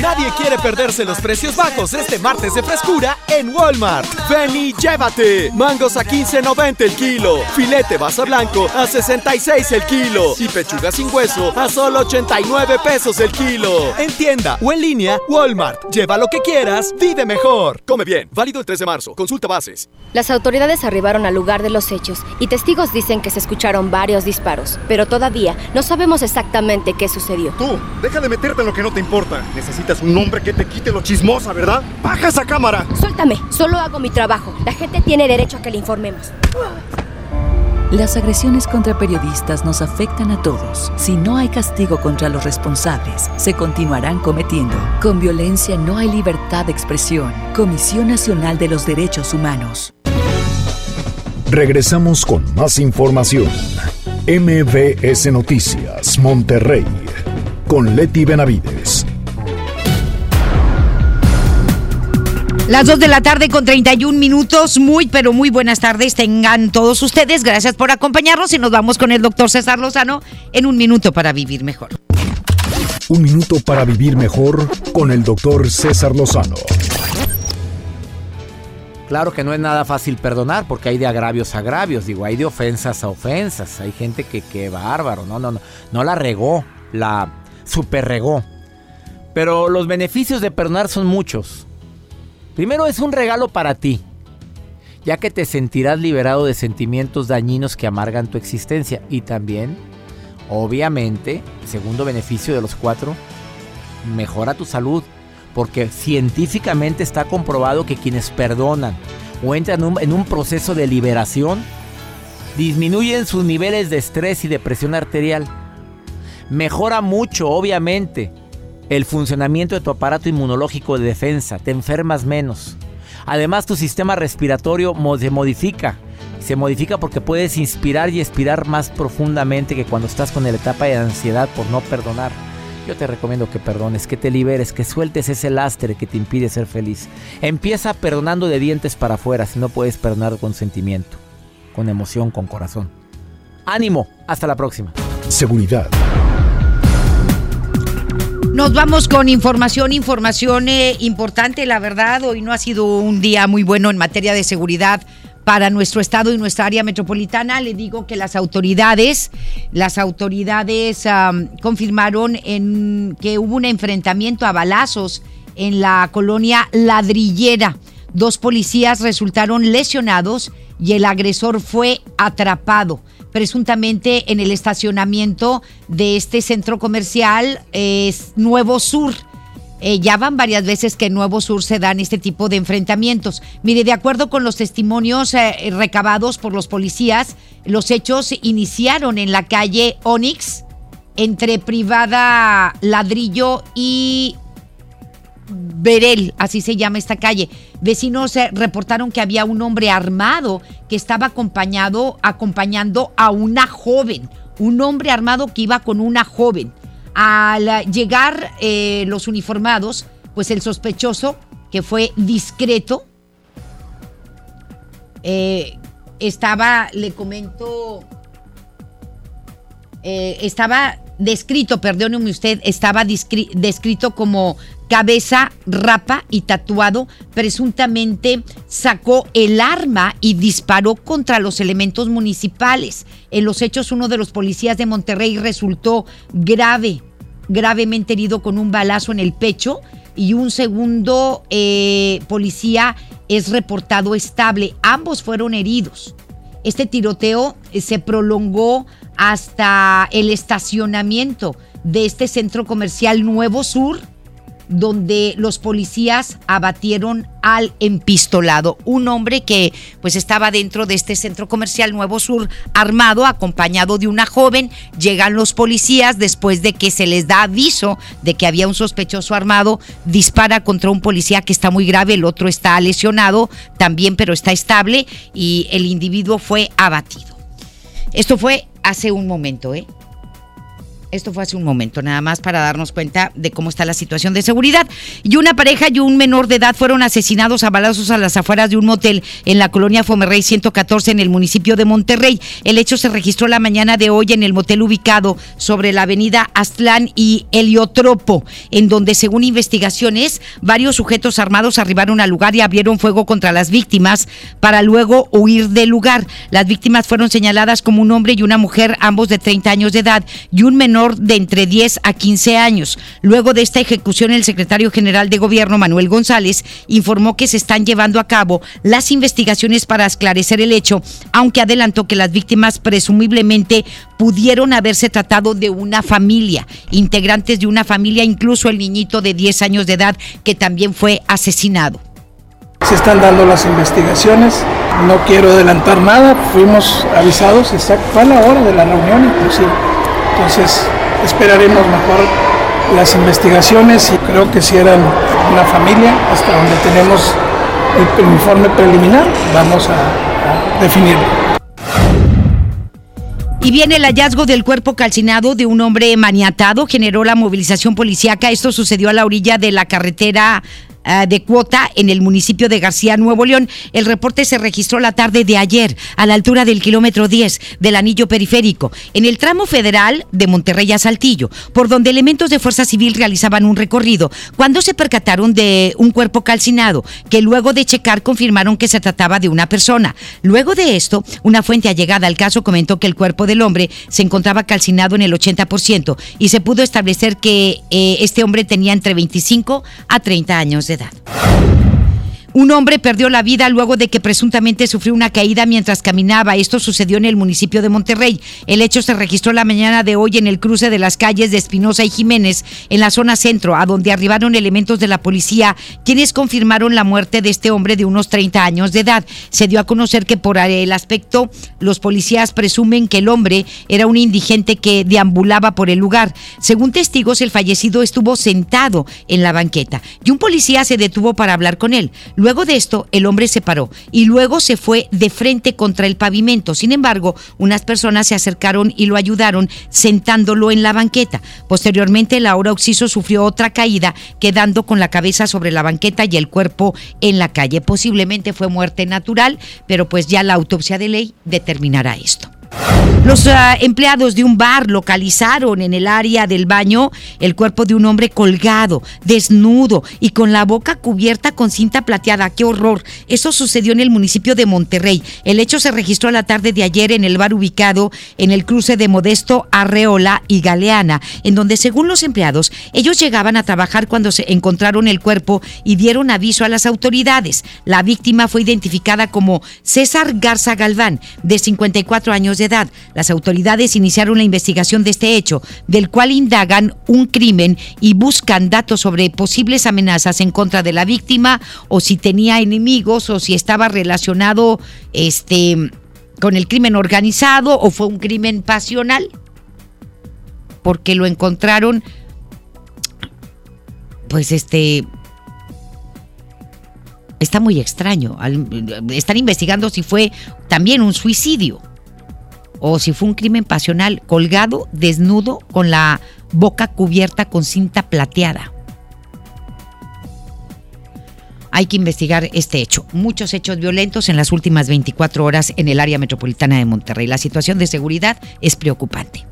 Nadie quiere perderse los precios bajos este martes de frescura en Walmart. Ven y llévate. Mangos a 15.90 el kilo. Filete basa blanco a 66 el kilo. Y pechuga sin hueso a solo 89 pesos el kilo. En tienda o en línea, Walmart. Lleva lo que quieras, vive mejor. Come bien. Válido el 3 de marzo. Consulta bases. Las autoridades arribaron al lugar de los hechos y testigos dicen que se escucharon varios disparos, pero todavía no sabemos exactamente qué sucedió. Tú, deja de meterte en lo que no te importa. Necesitas un hombre que te quite lo chismosa, ¿verdad? ¡Baja esa cámara! Suéltame, solo hago mi trabajo. La gente tiene derecho a que le informemos. Las agresiones contra periodistas nos afectan a todos. Si no hay castigo contra los responsables, se continuarán cometiendo. Con violencia no hay libertad de expresión. Comisión Nacional de los Derechos Humanos. Regresamos con más información. MBS Noticias, Monterrey, con Leti Benavides. Las 2 de la tarde con 31 minutos. Muy, pero muy buenas tardes tengan todos ustedes. Gracias por acompañarnos y nos vamos con el doctor César Lozano en un minuto para vivir mejor. Un minuto para vivir mejor con el doctor César Lozano. Claro que no es nada fácil perdonar porque hay de agravios a agravios, digo, hay de ofensas a ofensas, hay gente que, que bárbaro, no, no, no, no la regó, la super regó. Pero los beneficios de perdonar son muchos. Primero es un regalo para ti, ya que te sentirás liberado de sentimientos dañinos que amargan tu existencia. Y también, obviamente, segundo beneficio de los cuatro, mejora tu salud, porque científicamente está comprobado que quienes perdonan o entran en un, en un proceso de liberación, disminuyen sus niveles de estrés y de presión arterial. Mejora mucho, obviamente, el funcionamiento de tu aparato inmunológico de defensa, te enfermas menos. Además, tu sistema respiratorio se modifica. Se modifica porque puedes inspirar y expirar más profundamente que cuando estás con la etapa de ansiedad por no perdonar. Yo te recomiendo que perdones, que te liberes, que sueltes ese lastre que te impide ser feliz. Empieza perdonando de dientes para afuera si no puedes perdonar con sentimiento, con emoción, con corazón. Ánimo, hasta la próxima. Seguridad. Nos vamos con información, información eh, importante, la verdad. Hoy no ha sido un día muy bueno en materia de seguridad para nuestro estado y nuestra área metropolitana. Le digo que las autoridades, las autoridades confirmaron en que hubo un enfrentamiento a balazos en la colonia Ladrillera. Dos policías resultaron lesionados y el agresor fue atrapado presuntamente en el estacionamiento de este centro comercial es Nuevo Sur. Eh, ya van varias veces que en Nuevo Sur se dan este tipo de enfrentamientos. Mire, de acuerdo con los testimonios eh, recabados por los policías, los hechos iniciaron en la calle Onyx, entre privada Ladrillo y Berel, así se llama esta calle. Vecinos eh, reportaron que había un hombre armado que estaba acompañado, acompañando a una joven. Un hombre armado que iba con una joven. Al llegar eh, los uniformados, pues el sospechoso, que fue discreto, eh, estaba, le comento, estaba descrito, perdóneme usted, estaba descrito como cabeza rapa y tatuado, presuntamente sacó el arma y disparó contra los elementos municipales. En los hechos, uno de los policías de Monterrey resultó grave gravemente herido con un balazo en el pecho y un segundo eh, policía es reportado estable. Ambos fueron heridos. Este tiroteo eh, se prolongó hasta el estacionamiento de este centro comercial Nuevo Sur donde los policías abatieron al empistolado, un hombre que pues estaba dentro de este centro comercial Nuevo Sur armado, acompañado de una joven. Llegan los policías después de que se les da aviso de que había un sospechoso armado, dispara contra un policía que está muy grave, el otro está lesionado también, pero está estable y el individuo fue abatido. Esto fue hace un momento, ¿eh? Esto fue hace un momento, nada más para darnos cuenta de cómo está la situación de seguridad. Y una pareja y un menor de edad fueron asesinados a balazos a las afueras de un motel en la colonia Fomerrey 114 en el municipio de Monterrey. El hecho se registró la mañana de hoy en el motel ubicado sobre la avenida Aztlán y Heliotropo, en donde según investigaciones, varios sujetos armados arribaron al lugar y abrieron fuego contra las víctimas para luego huir del lugar. Las víctimas fueron señaladas como un hombre y una mujer, ambos de 30 años de edad, y un menor de entre 10 a 15 años. Luego de esta ejecución, el secretario general de gobierno, Manuel González, informó que se están llevando a cabo las investigaciones para esclarecer el hecho, aunque adelantó que las víctimas presumiblemente pudieron haberse tratado de una familia, integrantes de una familia, incluso el niñito de 10 años de edad que también fue asesinado. Se están dando las investigaciones, no quiero adelantar nada, fuimos avisados, fue a la hora de la reunión inclusive entonces esperaremos mejor las investigaciones y creo que si eran una familia, hasta donde tenemos el informe preliminar, vamos a, a definirlo. Y viene el hallazgo del cuerpo calcinado de un hombre maniatado, generó la movilización policíaca. Esto sucedió a la orilla de la carretera Ah, de cuota en el municipio de García, Nuevo León. El reporte se registró la tarde de ayer a la altura del kilómetro 10 del anillo periférico, en el tramo federal de Monterrey a Saltillo, por donde elementos de Fuerza Civil realizaban un recorrido, cuando se percataron de un cuerpo calcinado, que luego de checar confirmaron que se trataba de una persona. Luego de esto, una fuente allegada al caso comentó que el cuerpo del hombre se encontraba calcinado en el 80% y se pudo establecer que eh, este hombre tenía entre 25 a 30 años edad. Un hombre perdió la vida luego de que presuntamente sufrió una caída mientras caminaba. Esto sucedió en el municipio de Monterrey. El hecho se registró la mañana de hoy en el cruce de las calles de Espinosa y Jiménez, en la zona centro, a donde arribaron elementos de la policía, quienes confirmaron la muerte de este hombre de unos 30 años de edad. Se dio a conocer que por el aspecto, los policías presumen que el hombre era un indigente que deambulaba por el lugar. Según testigos, el fallecido estuvo sentado en la banqueta y un policía se detuvo para hablar con él. De esto, el hombre se paró y luego se fue de frente contra el pavimento. Sin embargo, unas personas se acercaron y lo ayudaron sentándolo en la banqueta. Posteriormente, Laura Oxiso sufrió otra caída, quedando con la cabeza sobre la banqueta y el cuerpo en la calle. Posiblemente fue muerte natural, pero pues ya la autopsia de ley determinará esto. Los ah, empleados de un bar localizaron en el área del baño el cuerpo de un hombre colgado, desnudo y con la boca cubierta con cinta plateada. ¡Qué horror! Eso sucedió en el municipio de Monterrey. El hecho se registró a la tarde de ayer en el bar ubicado en el cruce de Modesto, Arreola y Galeana, en donde según los empleados, ellos llegaban a trabajar cuando se encontraron el cuerpo y dieron aviso a las autoridades. La víctima fue identificada como César Garza Galván, de 54 años de edad. Las autoridades iniciaron la investigación de este hecho, del cual indagan un crimen y buscan datos sobre posibles amenazas en contra de la víctima o si tenía enemigos o si estaba relacionado este con el crimen organizado o fue un crimen pasional porque lo encontraron pues este está muy extraño. Están investigando si fue también un suicidio o si fue un crimen pasional, colgado, desnudo, con la boca cubierta con cinta plateada. Hay que investigar este hecho. Muchos hechos violentos en las últimas 24 horas en el área metropolitana de Monterrey. La situación de seguridad es preocupante.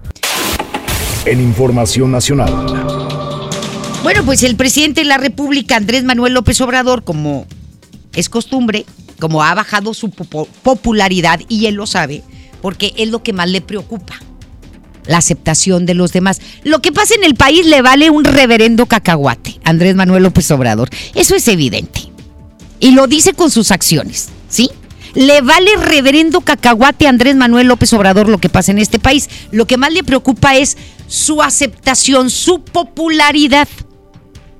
En Información Nacional. Bueno, pues el presidente de la República, Andrés Manuel López Obrador, como es costumbre, como ha bajado su popularidad y él lo sabe, porque es lo que más le preocupa. la aceptación de los demás. Lo que pasa en el país le vale un reverendo cacahuate, Andrés Manuel López Obrador. Eso es evidente. Y lo dice con sus acciones, ¿sí? Le vale reverendo cacahuate a Andrés Manuel López Obrador lo que pasa en este país. Lo que más le preocupa es su aceptación, su popularidad.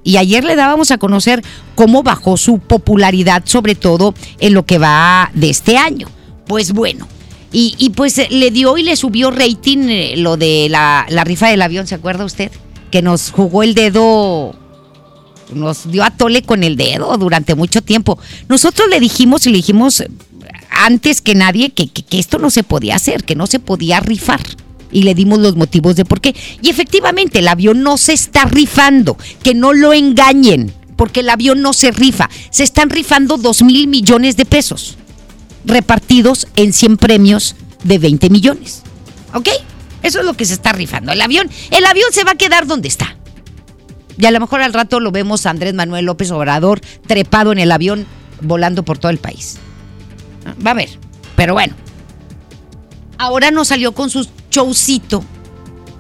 Y ayer le dábamos a conocer cómo bajó su popularidad, sobre todo en lo que va de este año. Pues bueno, y, pues eh, le dio y le subió rating eh, lo de la, la rifa del avión, ¿se acuerda usted? Que nos jugó el dedo nos dio a tole con el dedo durante mucho tiempo. Nosotros le dijimos y le dijimos eh, antes que nadie que, que, esto no se podía hacer, que no se podía rifar. Y le dimos los motivos de por qué. Y efectivamente, el avión no se está rifando, que no lo engañen, porque el avión no se rifa. Se están rifando dos mil millones de pesos repartidos en 100 premios de 20 millones. ¿Ok? Eso es lo que se está rifando. El avión, el avión se va a quedar donde está. Y a lo mejor al rato lo vemos a Andrés Manuel López Obrador trepado en el avión volando por todo el país. Va a ver. Pero bueno. Ahora nos salió con su showcito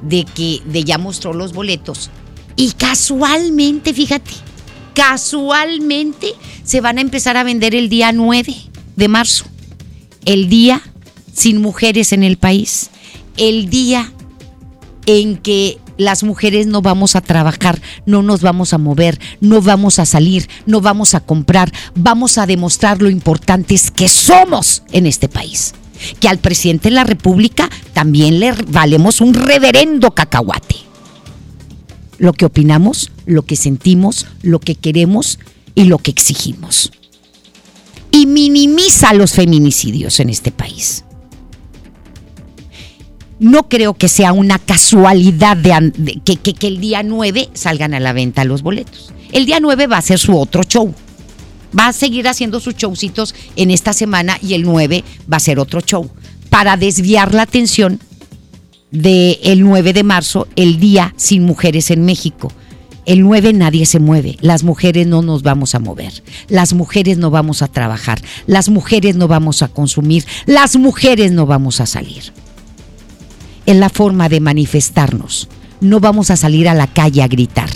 de que de ya mostró los boletos. Y casualmente, fíjate, casualmente se van a empezar a vender el día 9 de marzo el día sin mujeres en el país, el día en que las mujeres no vamos a trabajar, no nos vamos a mover, no vamos a salir, no vamos a comprar, vamos a demostrar lo importantes que somos en este país. Que al presidente de la República también le valemos un reverendo cacahuate. Lo que opinamos, lo que sentimos, lo que queremos y lo que exigimos y minimiza los feminicidios en este país. No creo que sea una casualidad de, que, el día 9 salgan a la venta los boletos. El día 9 va a ser su otro show. Va a seguir haciendo sus showcitos en esta semana y el 9 va a ser otro show. Para desviar la atención del 9 de marzo, el Día Sin Mujeres en México el 9 nadie se mueve, las mujeres no nos vamos a mover, las mujeres no vamos a trabajar, las mujeres no vamos a consumir, las mujeres no vamos a salir. Es la forma de manifestarnos. No vamos a salir a la calle a gritar,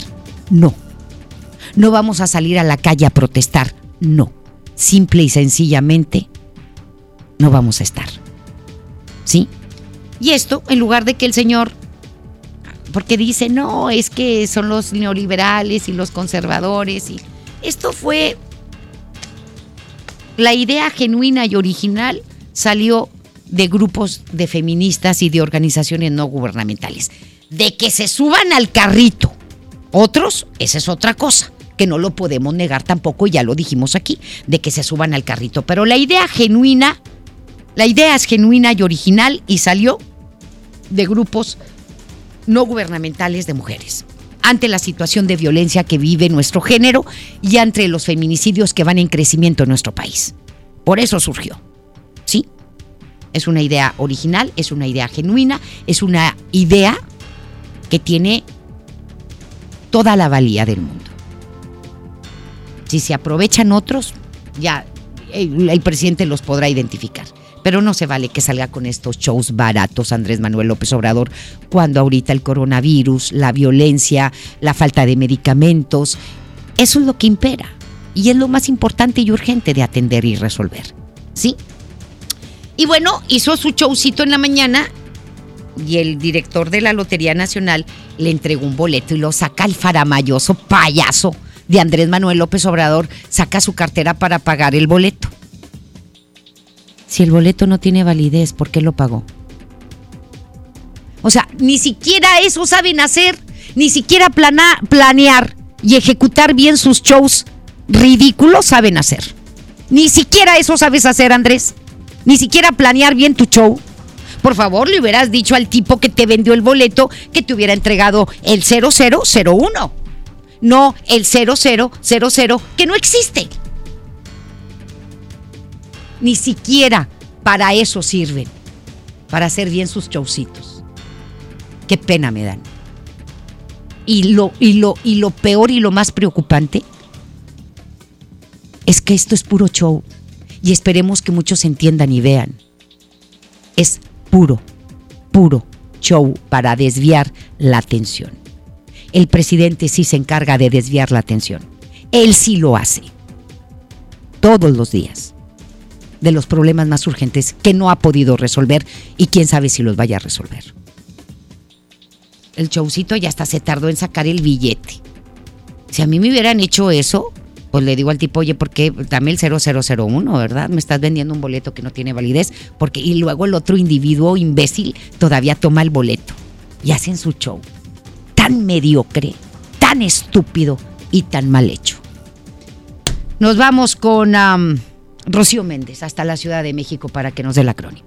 no. No vamos a salir a la calle a protestar, no. Simple y sencillamente, no vamos a estar. ¿Sí? Y esto, en lugar de que el Señor porque dice, no, es que son los neoliberales y los conservadores. Y esto fue la idea genuina y original salió de grupos de feministas y de organizaciones no gubernamentales. De que se suban al carrito. Otros, esa es otra cosa, que no lo podemos negar tampoco, ya lo dijimos aquí, de que se suban al carrito. Pero la idea genuina, la idea es genuina y original y salió de grupos no gubernamentales de mujeres ante la situación de violencia que vive nuestro género y ante los feminicidios que van en crecimiento en nuestro país. Por eso surgió. ¿Sí? Es una idea original, es una idea genuina, es una idea que tiene toda la valía del mundo. Si se aprovechan otros, ya el, el presidente los podrá identificar. Pero no se vale que salga con estos shows baratos Andrés Manuel López Obrador cuando ahorita el coronavirus, la violencia, la falta de medicamentos, eso es lo que impera y es lo más importante y urgente de atender y resolver. ¿Sí? Y bueno, hizo su showcito en la mañana y el director de la Lotería Nacional le entregó un boleto y lo saca el faramayoso payaso de Andrés Manuel López Obrador, saca su cartera para pagar el boleto. Si el boleto no tiene validez, ¿por qué lo pagó? O sea, ni siquiera eso saben hacer, ni siquiera planear y ejecutar bien sus shows ridículos saben hacer. Ni siquiera eso sabes hacer, Andrés. Ni siquiera planear bien tu show. Por favor, le hubieras dicho al tipo que te vendió el boleto que te hubiera entregado el 0001. No el 0000 que no existe ni siquiera para eso sirven, para hacer bien sus showcitos. Qué pena me dan. Y lo, y lo, y lo peor y lo más preocupante es que esto es puro show. Y esperemos que muchos entiendan y vean. Es puro, puro show para desviar la atención. El presidente sí se encarga de desviar la atención. Él sí lo hace. Todos los días. De los problemas más urgentes que no ha podido resolver y quién sabe si los vaya a resolver. El showcito ya hasta se tardó en sacar el billete. Si a mí me hubieran hecho eso, pues le digo al tipo, oye, ¿por qué? Dame el 0001, ¿verdad? Me estás vendiendo un boleto que no tiene validez. Porque, y luego el otro individuo imbécil todavía toma el boleto y hacen su show. Tan mediocre, tan estúpido y tan mal hecho. Nos vamos con Rocío Méndez hasta la Ciudad de México para que nos dé la crónica.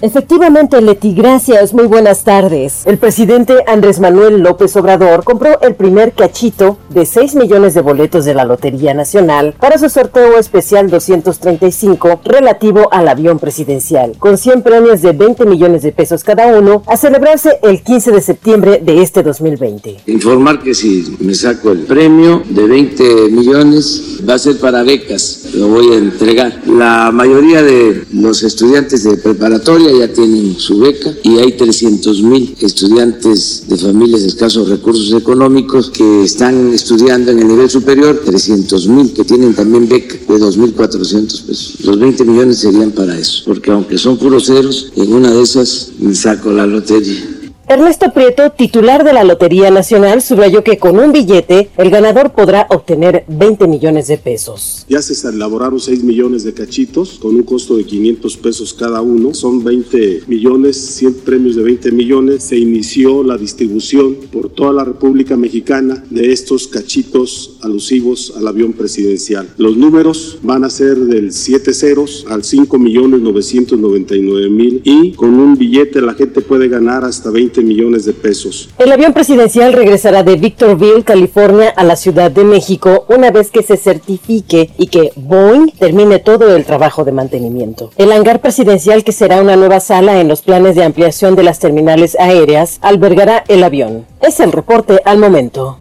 Efectivamente, Leti, gracias. Muy buenas tardes. El presidente Andrés Manuel López Obrador compró el primer cachito de 6 millones de boletos de la Lotería Nacional para su sorteo especial 235 relativo al avión presidencial, con 100 premios de 20 millones de pesos cada uno, a celebrarse el 15 de septiembre de este 2020. Informar que si me saco el premio de 20 millones va a ser para becas, lo voy a entregar. La mayoría de los estudiantes de preparatoria ya tienen su beca y hay 300 mil estudiantes de familias de escasos recursos económicos que están estudiando en el nivel superior, 300 mil que tienen también beca de 2.400 pesos. Los 20 millones serían para eso, porque aunque son puros ceros, en una de esas me saco la lotería. Ernesto Prieto, titular de la Lotería Nacional, subrayó que con un billete el ganador podrá obtener 20 millones de pesos. Ya se elaboraron 6 millones de cachitos con un costo de 500 pesos cada uno. Son 20 millones, 100 premios de 20 millones. Se inició la distribución por toda la República Mexicana de estos cachitos alusivos al avión presidencial. Los números van a ser del 7 ceros al 5 millones 999 mil y con un billete la gente puede ganar hasta 20 millones de pesos. El avión presidencial regresará de Victorville, California, a la Ciudad de México una vez que se certifique y que Boeing termine todo el trabajo de mantenimiento. El hangar presidencial, que será una nueva sala en los planes de ampliación de las terminales aéreas, albergará el avión. Es el reporte al momento.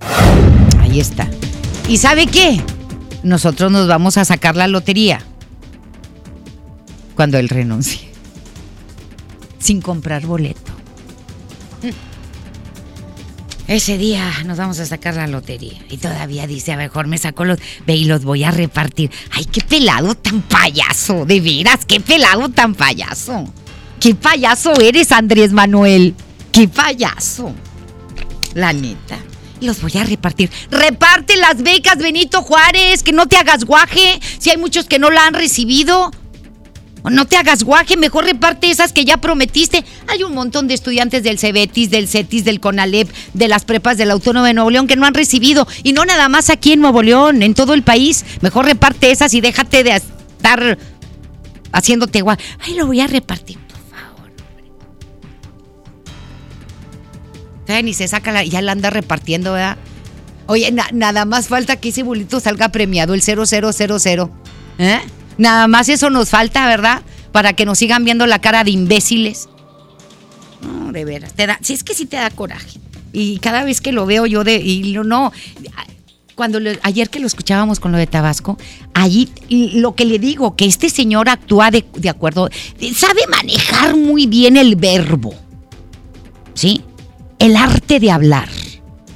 Ahí está. ¿Y sabe qué? Nosotros nos vamos a sacar la lotería cuando él renuncie. Sin comprar boleto. Ese día nos vamos a sacar la lotería. Y todavía dice, a mejor me saco los... Ve y los voy a repartir. Ay, qué pelado tan payaso. De veras, qué pelado tan payaso. Qué payaso eres, Andrés Manuel. Qué payaso. La neta. Los voy a repartir. Reparte las becas, Benito Juárez. Que no te hagas guaje. Si hay muchos que no la han recibido. No te hagas guaje, mejor reparte esas que ya prometiste. Hay un montón de estudiantes del Cebetis, del CETIS, del CONALEP, de las prepas del Autónomo de Nuevo León que no han recibido. Y no nada más aquí en Nuevo León, en todo el país. Mejor reparte esas y déjate de estar haciéndote guaje. Ay, lo voy a repartir, por favor. Ni se saca la, ya la anda repartiendo, ¿verdad? Oye, na- nada más falta que ese bolito salga premiado, el 0000. ¿Eh? Nada más eso nos falta, ¿verdad? Para que nos sigan viendo la cara de imbéciles. No, de veras. Te da, si es que sí te da coraje. Y cada vez que lo veo yo de. Y no. Cuando ayer que lo escuchábamos con lo de Tabasco, allí lo que le digo, que este señor actúa de acuerdo. Sabe manejar muy bien el verbo. ¿Sí? El arte de hablar.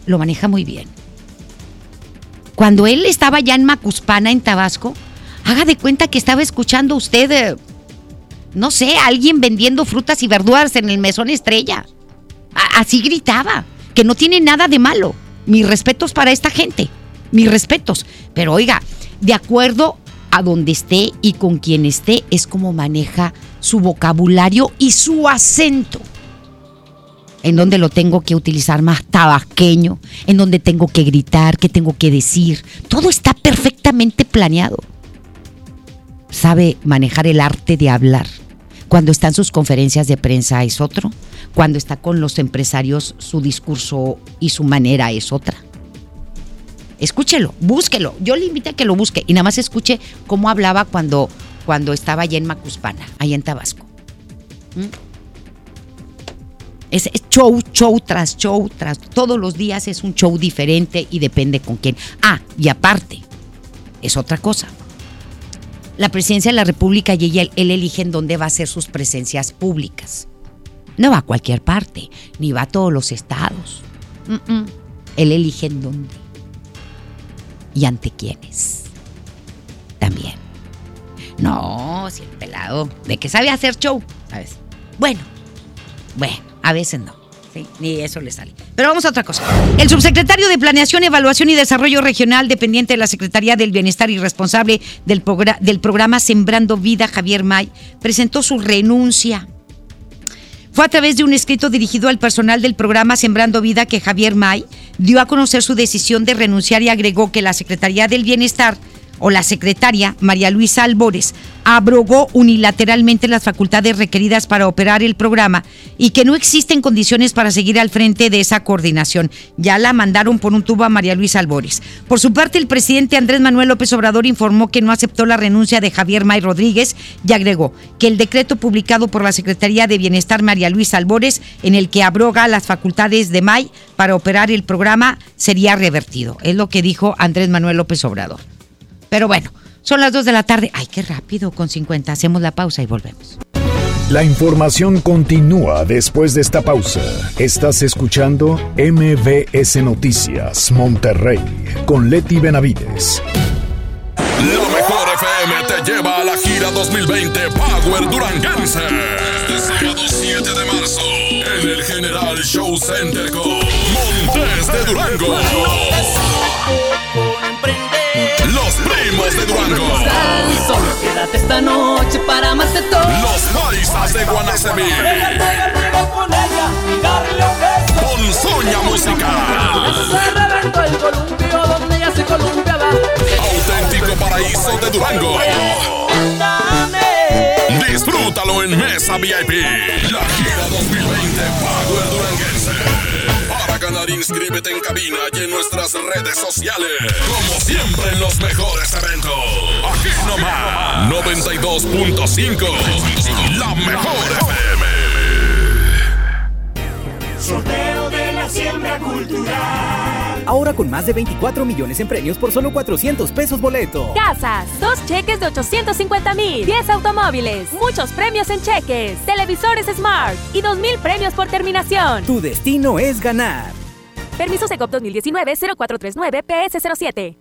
Lo maneja muy bien. Cuando él estaba ya en Macuspana, en Tabasco, haga de cuenta que estaba escuchando usted, eh, no sé, alguien vendiendo frutas y verduras en el mesón estrella. Así gritaba, que no tiene nada de malo. Mis respetos para esta gente, mis respetos. Pero oiga, de acuerdo a donde esté y con quien esté, es como maneja su vocabulario y su acento en donde lo tengo que utilizar más tabasqueño, en donde tengo que gritar, qué tengo que decir. Todo está perfectamente planeado. Sabe manejar el arte de hablar. Cuando está en sus conferencias de prensa es otro, cuando está con los empresarios su discurso y su manera es otra. Escúchelo, búsquelo. Yo le invito a que lo busque y nada más escuche cómo hablaba cuando, cuando estaba allá en Macuspana, allá en Tabasco. ¿Mm? Es, es show, show tras show, tras todos los días es un show diferente y depende con quién. Ah, y aparte, es otra cosa. La presidencia de la República y ella, él eligen dónde va a ser sus presencias públicas. No va a cualquier parte, ni va a todos los estados. Él elige en dónde y ante quiénes. También. No, si el pelado, de que sabe hacer show. Bueno, bueno, a veces no. Sí, ni eso le sale. Pero vamos a otra cosa. El subsecretario de Planeación, Evaluación y Desarrollo Regional, dependiente de la Secretaría del Bienestar y responsable del, del programa Sembrando Vida, Javier May, presentó su renuncia. Fue a través de un escrito dirigido al personal del programa Sembrando Vida que Javier May dio a conocer su decisión de renunciar y agregó que la Secretaría del Bienestar o la secretaria María Luisa Albores abrogó unilateralmente las facultades requeridas para operar el programa y que no existen condiciones para seguir al frente de esa coordinación. Ya la mandaron por un tubo a María Luisa Albores. Por su parte, el presidente Andrés Manuel López Obrador informó que no aceptó la renuncia de Javier May Rodríguez y agregó que el decreto publicado por la Secretaría de Bienestar María Luisa Albores, en el que abroga las facultades de May para operar el programa, sería revertido. Es lo que dijo Andrés Manuel López Obrador. Pero bueno, son las 2 de la tarde. Ay, qué rápido, con 50. Hacemos la pausa y volvemos. La información continúa después de esta pausa. Estás escuchando MBS Noticias Monterrey con Leti Benavides. La mejor FM te lleva a la gira 2020 Power Duranguense. Este sábado 7 de marzo en el General Show Center con Montes de Durango. Primos de Durango. Solo quédate esta noche para amarte todo. Los paisas de Guanacemí. con ella y darle un beso. Ponzoña musical. Se el columpio donde ella se columpiaba. Auténtico paraíso de Durango. Disfrútalo en Mesa VIP. La gira 2020 Power Duranguense ganar, inscríbete en cabina y en nuestras redes sociales. Como siempre en los mejores eventos. Aquí nomás. 92.5. La mejor FM. Sorteo siembra cultural. Ahora con más de 24 millones en premios por solo 400 pesos boleto. Casas, dos cheques de 850 mil, 10 automóviles, muchos premios en cheques, televisores Smart y 2 mil premios por terminación. Tu destino es ganar. Permiso Secop 2019-0439 PS07.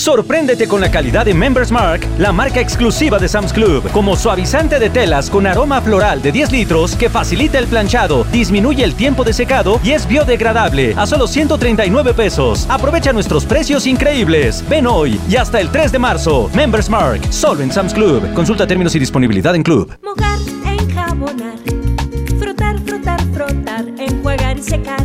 Sorpréndete con la calidad de Members Mark, la marca exclusiva de Sam's Club, como suavizante de telas con aroma floral de 10 litros que facilita el planchado, disminuye el tiempo de secado y es biodegradable a solo 139 pesos. Aprovecha nuestros precios increíbles. Ven hoy y hasta el 3 de marzo. Members Mark, solo en Sam's Club. Consulta términos y disponibilidad en Club. Mojar, enjabonar, frotar, frotar, frotar, enjuagar y secar.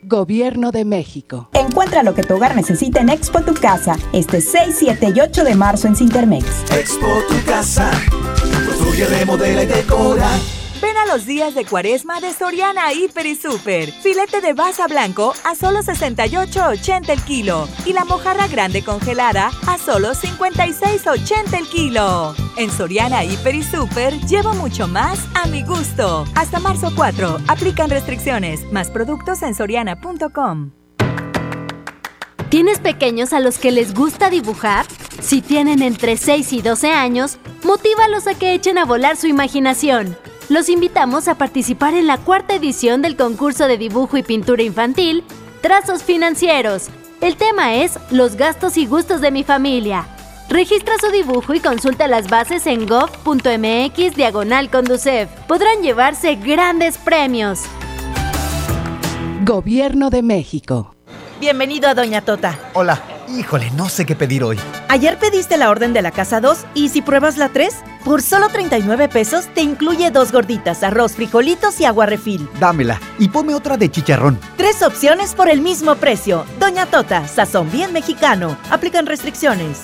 Gobierno de México. Encuentra lo que tu hogar necesita en Expo Tu Casa, este 6, 7 y 8 de marzo en Cintermex. Expo Tu Casa, construye, remodela y decora. Ven a los días de cuaresma de Soriana Hiper y Super. Filete de baza blanco a solo 68.80 el kilo. Y la mojarra grande congelada a solo 56.80 el kilo. En Soriana Hiper y Super llevo mucho más a mi gusto. Hasta marzo 4. Aplican restricciones. Más productos en soriana.com. ¿Tienes pequeños a los que les gusta dibujar? Si tienen entre 6 y 12 años, motívalos a que echen a volar su imaginación los invitamos a participar en la cuarta edición del concurso de dibujo y pintura infantil, Trazos Financieros. El tema es Los gastos y gustos de mi familia. Registra su dibujo y consulta las bases en gov.mx diagonal conducef. Podrán llevarse grandes premios. Gobierno de México. Bienvenido a Doña Tota. Hola. Híjole, no sé qué pedir hoy. Ayer pediste la orden de la casa 2 y si pruebas la 3, Por solo 39 pesos te incluye dos gorditas, arroz, frijolitos y agua refil. Dámela y ponme otra de chicharrón. Tres opciones por el mismo precio. Doña Tota, sazón bien mexicano. Aplican restricciones.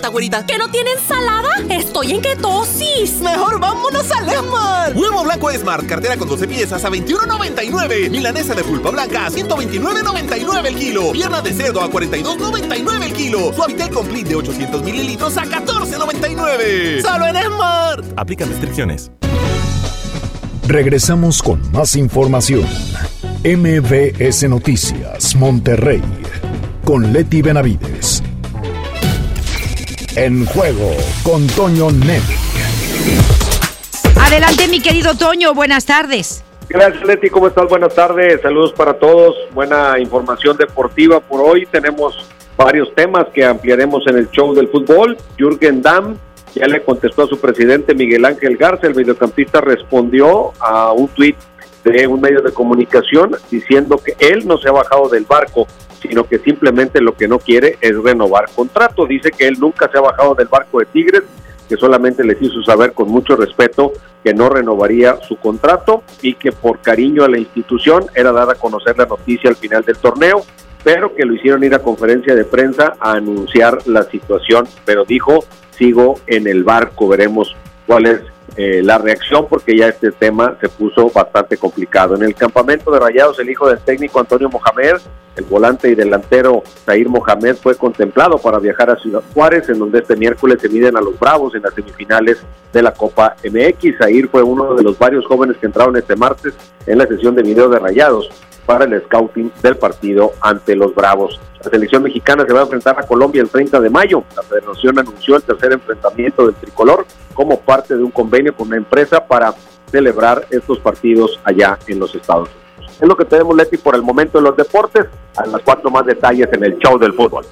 güerita? ¿Que no tiene ensalada? Estoy en ketosis. Mejor vámonos a Esmar. Huevo blanco Esmar, cartera con 12 piezas a 21.99. Milanesa de pulpa blanca a 129.99 el kilo. Pierna de cerdo a 42.99 el kilo. Suavitel Complete de 800 mililitros a 14.99. Solo en Esmar. Aplican restricciones. Regresamos con más información. MBS Noticias, Monterrey, con Leti Benavides. En juego con Toño Net. Adelante, mi querido Toño, buenas tardes. Gracias, Leti. ¿Cómo estás? Buenas tardes. Saludos para todos. Buena información deportiva por hoy. Tenemos varios temas que ampliaremos en el show del fútbol. Jürgen Damm ya le contestó a su presidente Miguel Ángel Garza. El mediocampista respondió a un tuit de un medio de comunicación diciendo que él no se ha bajado del barco, sino que simplemente lo que no quiere es renovar contrato. Dice que él nunca se ha bajado del barco de Tigres, que solamente les hizo saber con mucho respeto que no renovaría su contrato y que por cariño a la institución era dar a conocer la noticia al final del torneo, pero que lo hicieron ir a conferencia de prensa a anunciar la situación, pero dijo, sigo en el barco, veremos cuál es eh, la reacción porque ya este tema se puso bastante complicado. En el campamento de Rayados, el hijo del técnico Antonio Mohamed, el volante y delantero Zair Mohamed, fue contemplado para viajar a Ciudad Juárez, en donde este miércoles se miden a los Bravos en las semifinales de la Copa MX. Zair fue uno de los varios jóvenes que entraron este martes en la sesión de video de Rayados para el scouting del partido ante los Bravos. La selección mexicana se va a enfrentar a Colombia el 30 de mayo. La federación anunció el tercer enfrentamiento del tricolor como parte de un convenio con una empresa para celebrar estos partidos allá en los Estados Unidos. Es lo que tenemos, Leti, por el momento en los deportes. A las cuatro más detalles en el show del fútbol.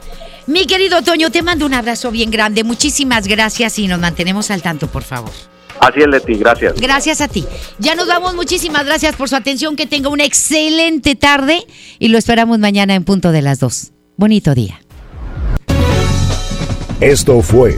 Mi querido Toño, te mando un abrazo bien grande. Muchísimas gracias y nos mantenemos al tanto, por favor. Así es, Leti, gracias. Gracias a ti. Ya nos damos muchísimas gracias por su atención. Que tenga una excelente tarde y lo esperamos mañana en punto de las dos. Bonito día. Esto fue